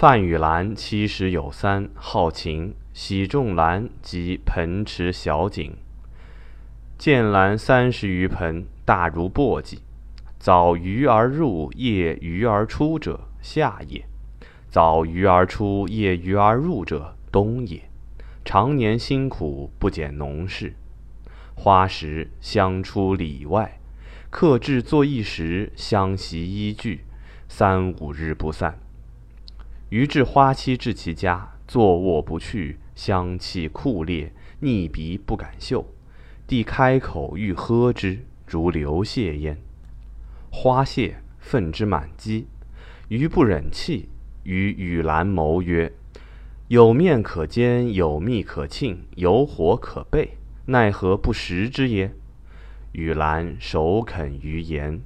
范雨兰七十有三，好琴，喜种兰及盆池小景。见兰三十余盆，大如簸箕。早鱼而入，夜鱼而出者，夏也；早鱼而出，夜鱼而入者，冬也。常年辛苦，不减农事。花时相出里外，客至坐一时，相习依据，三五日不散。余至花期至其家，坐卧不去，香气酷烈，逆鼻不敢嗅。帝开口欲喝之，如流泻焉。花谢，愤之满积。余不忍泣，与雨兰谋曰：“有面可煎，有蜜可沁，有火可备，奈何不食之耶？”雨兰首肯于言。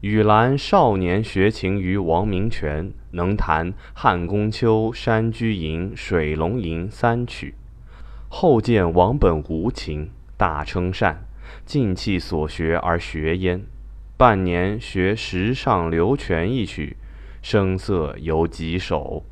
雨兰少年学琴于王明泉，能弹《汉宫秋》《山居吟》《水龙吟》三曲。后见王本无琴，大称善，尽弃所学而学焉。半年学石上流泉一曲，声色犹棘手。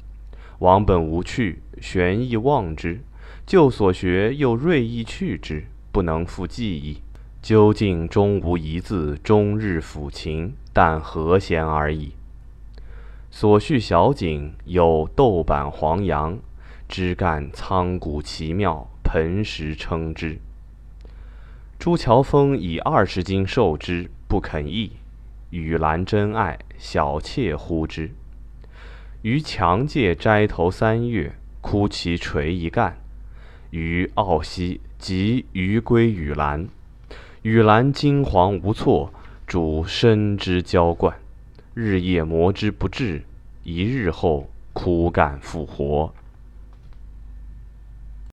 王本无趣，玄意忘之。旧所学又锐意去之，不能复记忆。究竟终无一字，终日抚琴，但和弦而已。所叙小景有豆板黄杨，枝干苍古奇妙，盆石称之。朱乔峰以二十斤授之。不肯易，雨兰真爱，小妾呼之。于墙界摘头三月，枯其垂一干。于傲息，即余归雨兰。雨兰金黄无措，主深之浇灌，日夜磨之不至。一日后，枯干复活。